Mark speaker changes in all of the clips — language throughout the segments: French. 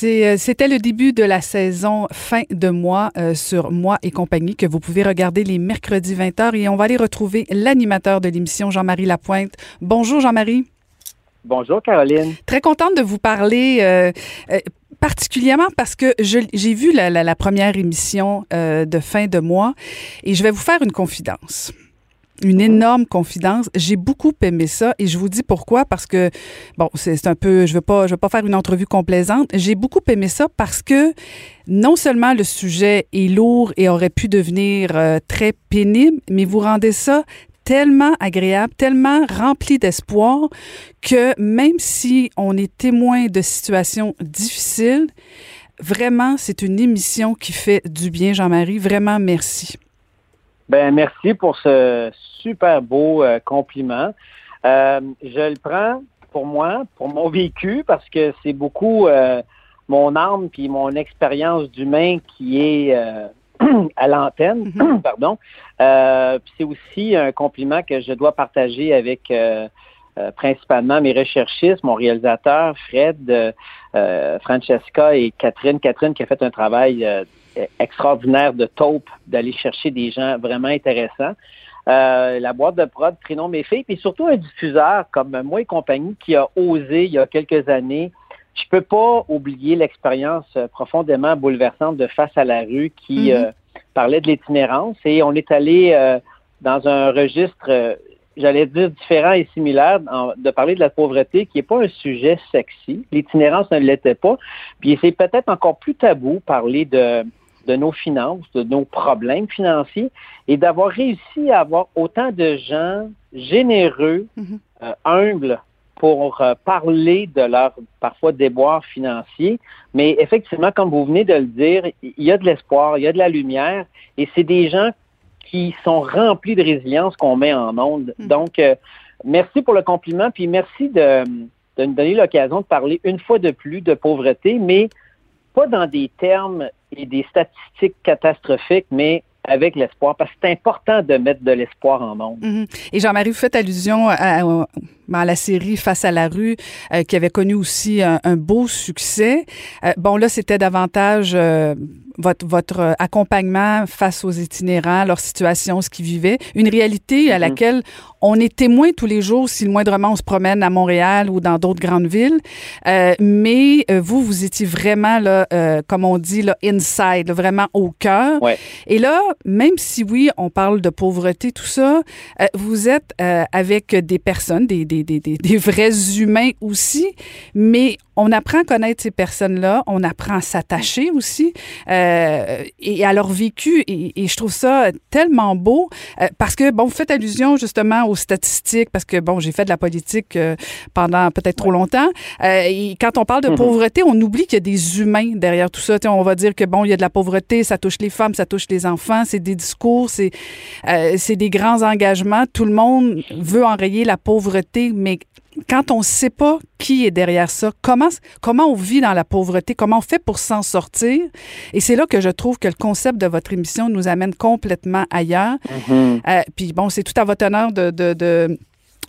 Speaker 1: C'était le début de la saison fin de mois euh, sur Moi et compagnie que vous pouvez regarder les mercredis 20h et on va aller retrouver l'animateur de l'émission, Jean-Marie Lapointe. Bonjour Jean-Marie.
Speaker 2: Bonjour Caroline.
Speaker 1: Très contente de vous parler. euh, euh, particulièrement parce que j'ai vu la, la- la première émission euh, de fin de mois et je vais vous faire une confidence. Une énorme confidence. J'ai beaucoup aimé ça et je vous dis pourquoi parce que bon, c'est c'est un peu je veux pas je veux pas faire une entrevue complaisante. J'ai beaucoup aimé ça parce que non seulement le sujet est lourd et aurait pu devenir euh, très pénible, mais vous rendez ça tellement agréable, tellement rempli d'espoir que même si on est témoin de situations difficiles, vraiment, c'est une émission qui fait du bien, Jean-Marie. Vraiment, merci.
Speaker 2: Ben merci pour ce super beau euh, compliment. Euh, je le prends pour moi, pour mon vécu, parce que c'est beaucoup euh, mon âme puis mon expérience d'humain qui est euh, à l'antenne,
Speaker 1: Mhm.
Speaker 2: pardon. Euh, c'est aussi un compliment que je dois partager avec euh, euh, principalement mes recherchistes, mon réalisateur Fred, Francesca et Catherine. Catherine qui a fait un travail euh, extraordinaire de taupe, d'aller chercher des gens vraiment intéressants. Euh, la boîte de prod Prénom Mes Filles, puis surtout un diffuseur comme moi et compagnie qui a osé il y a quelques années. Je peux pas oublier l'expérience euh, profondément bouleversante de Face à la rue qui
Speaker 1: Mhm.
Speaker 2: euh, parlait de l'itinérance et on est allé euh, dans un registre, euh, j'allais dire différent et similaire, en- de parler de la pauvreté qui n'est pas un sujet sexy. L'itinérance ne l'était pas. Puis c'est peut-être encore plus tabou parler de, de nos finances, de nos problèmes financiers et d'avoir réussi à avoir autant de gens généreux,
Speaker 1: Mhm.
Speaker 2: euh, humbles pour euh, parler de leur parfois déboires financiers. Mais effectivement, comme vous venez de le dire, il y a de l'espoir, il y a de la lumière et c'est des gens qui sont remplis de résilience qu'on met en onde.
Speaker 1: Mhm.
Speaker 2: Donc, euh, merci pour le compliment, puis merci de, de nous donner l'occasion de parler une fois de plus de pauvreté, mais pas dans des termes et des statistiques catastrophiques, mais avec l'espoir, parce que c'est important de mettre de l'espoir en monde.
Speaker 1: Mhm. Et Jean-Marie, vous faites allusion à, à- à la série Face à la rue, euh, qui avait connu aussi un, un beau succès. Euh, bon, là, c'était davantage euh, votre, votre accompagnement face aux itinérants, leur situation, ce qu'ils vivaient. Une réalité à
Speaker 2: Mhm.
Speaker 1: laquelle on est témoin tous les jours, si le moindrement on se promène à Montréal ou dans d'autres grandes villes. Mais vous, vous étiez vraiment, là, comme on dit, là, inside, là, vraiment au cœur.
Speaker 2: Ouais.
Speaker 1: Et là, même si oui, on parle de pauvreté, tout ça, vous êtes avec des personnes, des, des, des, des, des vrais humains aussi, mais on apprend à connaître ces personnes-là, on apprend à s'attacher aussi euh, et à leur vécu. Et, et je trouve ça tellement beau euh, parce que, bon, vous faites allusion justement aux statistiques parce que, bon, j'ai fait de la politique euh, pendant peut-être trop longtemps. Et quand on parle de
Speaker 2: Mhm.
Speaker 1: pauvreté, on oublie qu'il y a des humains derrière tout ça. On va dire que, bon, il y a de la pauvreté, ça touche les femmes, ça touche les enfants, c'est des discours, c'est c'est des grands engagements. Tout le monde veut enrayer la pauvreté, mais quand on ne sait pas qui est derrière ça, comment, comment on vit dans la pauvreté, comment on fait pour s'en sortir, et c'est là que je trouve que le concept de votre émission nous amène complètement ailleurs.
Speaker 2: Mhm.
Speaker 1: Euh, puis bon, c'est tout à votre honneur de, de, de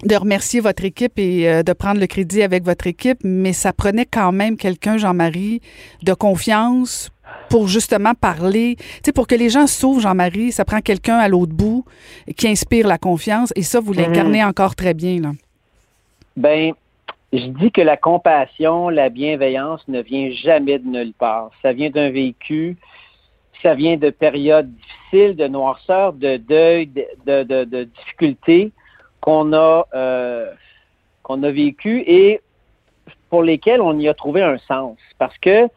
Speaker 1: de remercier votre équipe et euh, de prendre le crédit avec votre équipe, mais ça prenait quand même quelqu'un, Jean-Marie, de confiance pour justement parler, tu sais, pour que les gens s'ouvrent, Jean-Marie, ça prend quelqu'un à l'autre bout qui inspire la confiance et ça, vous l'incarnez encore très bien, là.
Speaker 2: Ben, je dis que la compassion, la bienveillance ne vient jamais de nulle part. Ça vient d'un vécu, ça vient de périodes difficiles, de noirceur, de deuil, de, de, de, de difficultés qu'on a euh, qu'on a vécu et pour lesquelles on y a trouvé un sens. Parce que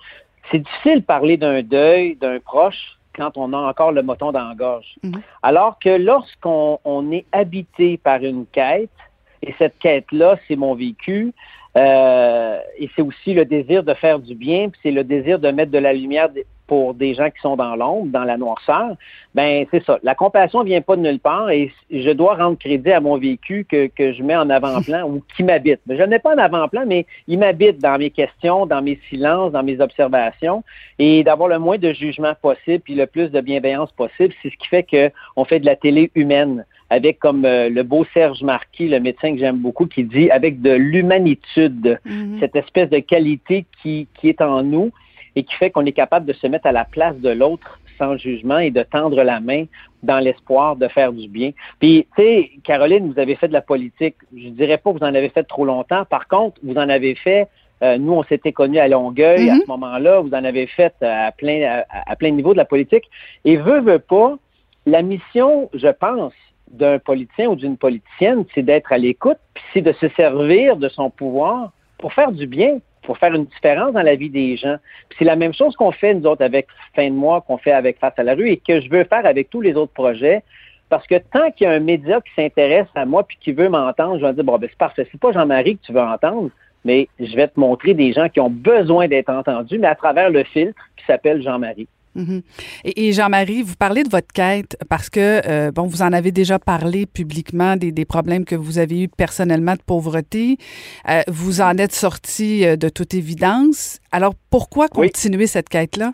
Speaker 2: c'est difficile de parler d'un deuil d'un proche quand on a encore le moton dans la gorge.
Speaker 1: Mhm.
Speaker 2: Alors que lorsqu'on on est habité par une quête, et cette quête-là, c'est mon vécu, Euh, et c'est aussi le désir de faire du bien, puis c'est le désir de mettre de la lumière pour des gens qui sont dans l'ombre, dans la noirceur. Ben c'est ça. La compassion vient pas de nulle part et je dois rendre crédit à mon vécu que, que je mets en avant-plan ou qui m'habite. Je ne pas en avant-plan, mais il m'habite dans mes questions, dans mes silences, dans mes observations et d'avoir le moins de jugement possible puis le plus de bienveillance possible. C'est ce qui fait qu'on fait de la télé humaine avec comme euh, le beau Serge Marquis, le médecin que j'aime beaucoup, qui dit avec de l'humanitude,
Speaker 1: Mhm.
Speaker 2: cette espèce de qualité qui, qui est en nous et qui fait qu'on est capable de se mettre à la place de l'autre sans jugement et de tendre la main dans l'espoir de faire du bien. Puis, tu sais, Caroline, vous avez fait de la politique. Je dirais pas que vous en avez fait trop longtemps. Par contre, vous en avez fait. euh, nous, on s'était connus à Longueuil à
Speaker 1: Mhm.
Speaker 2: ce moment-là. Vous en avez fait à plein, à, à plein niveau de la politique. Et veut, veut pas, la mission, je pense, d'un politicien ou d'une politicienne, c'est d'être à l'écoute, puis c'est de se servir de son pouvoir pour faire du bien, pour faire une différence dans la vie des gens. Puis c'est la même chose qu'on fait, nous autres, avec Fin de mois, qu'on fait avec Face à la rue et que je veux faire avec tous les autres projets. Parce que tant qu'il y a un média qui s'intéresse à moi puis qui veut m'entendre, je vais dire, bon, ben, c'est parfait. C'est pas Jean-Marie que tu veux entendre, mais je vais te montrer des gens qui ont besoin d'être entendus, mais à travers le filtre qui s'appelle Jean-Marie.
Speaker 1: Mhm. Et, et Jean-Marie, vous parlez de votre quête parce que, euh, bon, vous en avez déjà parlé publiquement des, des problèmes que vous avez eus personnellement de pauvreté. Euh, vous en êtes sorti euh, de toute évidence. Alors, pourquoi
Speaker 2: Oui.
Speaker 1: continuer cette quête-là?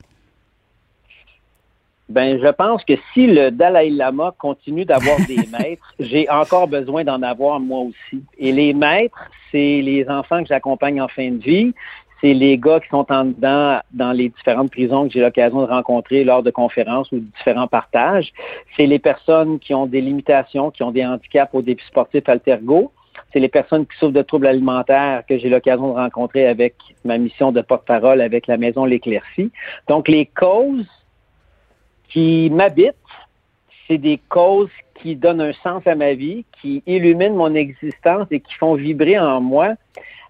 Speaker 2: Ben, je pense que si le Dalai Lama continue d'avoir des maîtres, j'ai encore besoin d'en avoir moi aussi. Et les maîtres, c'est les enfants que j'accompagne en fin de vie. C'est les gars qui sont en dedans dans les différentes prisons que j'ai l'occasion de rencontrer lors de conférences ou de différents partages. C'est les personnes qui ont des limitations, qui ont des handicaps au défi sportif altergo. C'est les personnes qui souffrent de troubles alimentaires que j'ai l'occasion de rencontrer avec ma mission de porte-parole avec la Maison L'Éclaircie. Donc, les causes qui m'habitent, c'est des causes qui donnent un sens à ma vie, qui illuminent mon existence et qui font vibrer en moi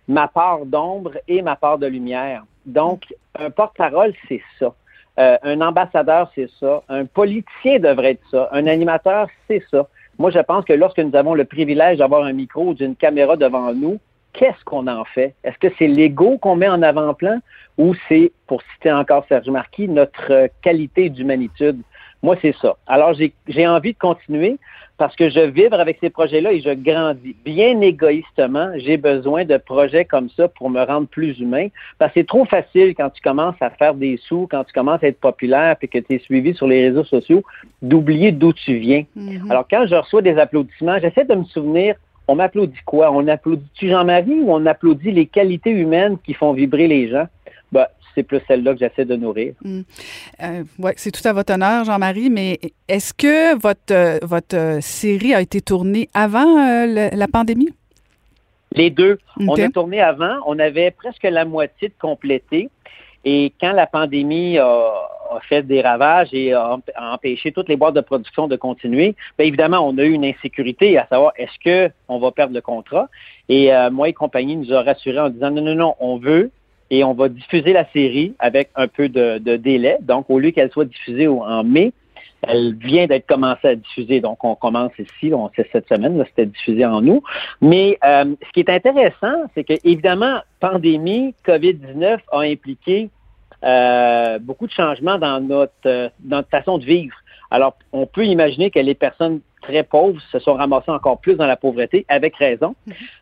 Speaker 2: ma part d'ombre et ma part de lumière. Donc, un porte-parole, c'est ça. Euh, un ambassadeur, c'est ça. Un politicien devrait être ça. Un animateur, c'est ça. Moi, je pense que lorsque nous avons le privilège d'avoir un micro ou d'une caméra devant nous, qu'est-ce qu'on en fait? Est-ce que c'est l'ego qu'on met en avant-plan ou c'est, pour citer encore Serge Marquis, notre qualité d'humanitude? Moi, c'est ça. Alors, j'ai envie de continuer parce que je vibre avec ces projets-là et je grandis. Bien égoïstement, j'ai besoin de projets comme ça pour me rendre plus humain. Parce que c'est trop facile quand tu commences à faire des sous, quand tu commences à être populaire et que tu es suivi sur les réseaux sociaux, d'oublier d'où tu viens.
Speaker 1: Mhm.
Speaker 2: Alors, quand je reçois des applaudissements, j'essaie de me souvenir, on m'applaudit quoi? On applaudit-tu Jean-Marie ou on applaudit les qualités humaines qui font vibrer les gens? Ben, c'est plus celle-là que j'essaie de nourrir.
Speaker 1: Euh, oui, c'est tout à votre honneur, Jean-Marie, mais est-ce que votre, euh, votre euh, série a été tournée avant euh, le- la pandémie?
Speaker 2: Les deux. On a tourné avant, on avait presque la moitié de complété. Et quand la pandémie a, a fait des ravages et a, a empêché toutes les boîtes de production de continuer, bien évidemment, on a eu une insécurité à savoir est-ce que on va perdre le contrat? Et euh, moi et compagnie nous a rassurés en disant non, non, non, on veut et on va diffuser la série avec un peu de, de délai. Donc, au lieu qu'elle soit diffusée en mai, elle vient d'être commencée à diffuser. Donc, on commence ici, on sait cette semaine, c'était diffusé en août. Mais euh, ce qui est intéressant, c'est que évidemment, pandémie, COVID-19 a impliqué euh, beaucoup de changements dans notre, euh, dans notre façon de vivre. Alors, on peut imaginer que les personnes très pauvres se sont ramassées encore plus dans la pauvreté, avec raison.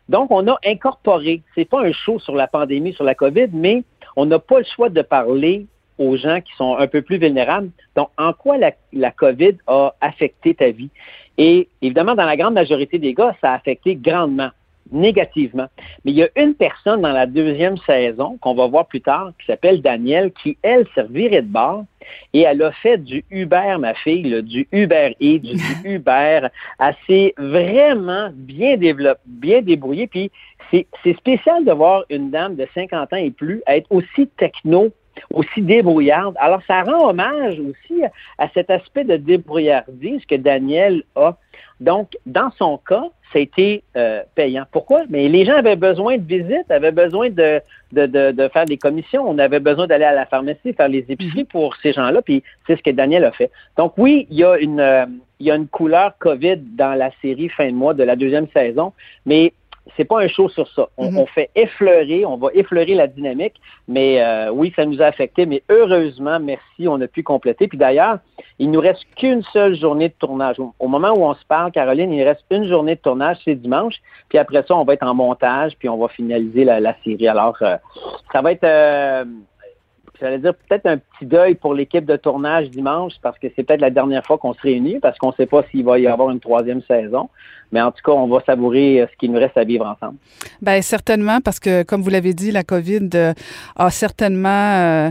Speaker 2: Donc, on a incorporé, c'est pas un show sur la pandémie, sur la COVID, mais on n'a pas le choix de parler aux gens qui sont un peu plus vulnérables. Donc, en quoi la, la COVID a affecté ta vie? Et évidemment, dans la grande majorité des cas, ça a affecté grandement, négativement. Mais il y a une personne dans la deuxième saison qu'on va voir plus tard, qui s'appelle Danielle, qui, elle, servirait de bord et elle a fait du Uber, ma fille, là, du Uber Eats, du Uber. Elle s'est vraiment bien développée, bien débrouillée. Puis c'est c'est spécial de voir une dame de 50 ans et plus être aussi techno aussi débrouillarde. Alors, ça rend hommage aussi à, cet aspect de débrouillardise que Daniel a. Donc, dans son cas, ça a été euh, payant. Pourquoi? Mais les gens avaient besoin de visites, avaient besoin de, de, de, de faire des commissions, on avait besoin d'aller à la pharmacie, faire les épiceries pour ces gens-là, puis c'est ce que Daniel a fait. Donc oui, il y a une, euh, il y a une couleur COVID dans la série fin de mois de la deuxième saison, mais c'est pas un show sur ça. On,
Speaker 1: Mhm.
Speaker 2: on fait effleurer, on va effleurer la dynamique, mais euh, oui, ça nous a affecté, mais heureusement, merci, on a pu compléter. Puis d'ailleurs, il nous reste qu'une seule journée de tournage. Au, au moment où on se parle, Caroline, il reste une journée de tournage, c'est dimanche, puis après ça, on va être en montage, puis on va finaliser la, la série. Alors, euh, ça va être... euh, J'allais dire peut-être un petit deuil pour l'équipe de tournage dimanche parce que c'est peut-être la dernière fois qu'on se réunit parce qu'on ne sait pas s'il va y avoir une troisième saison. Mais en tout cas, on va savourer euh, ce qu'il nous reste à vivre ensemble.
Speaker 1: Ben certainement, parce que comme vous l'avez dit, la COVID euh, a certainement euh,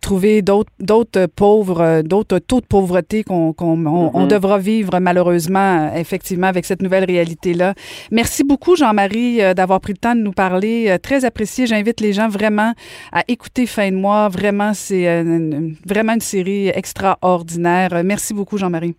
Speaker 1: trouvé d'autres pauvres, d'autres taux de pauvreté qu'on on, on
Speaker 2: Mhm.
Speaker 1: devra vivre malheureusement, effectivement, avec cette nouvelle réalité-là. Merci beaucoup, Jean-Marie, d'avoir pris le temps de nous parler. Très apprécié. J'invite les gens vraiment à écouter Fin de mois. Vraiment, c'est vraiment une série extraordinaire. Euh, Merci beaucoup, Jean-Marie.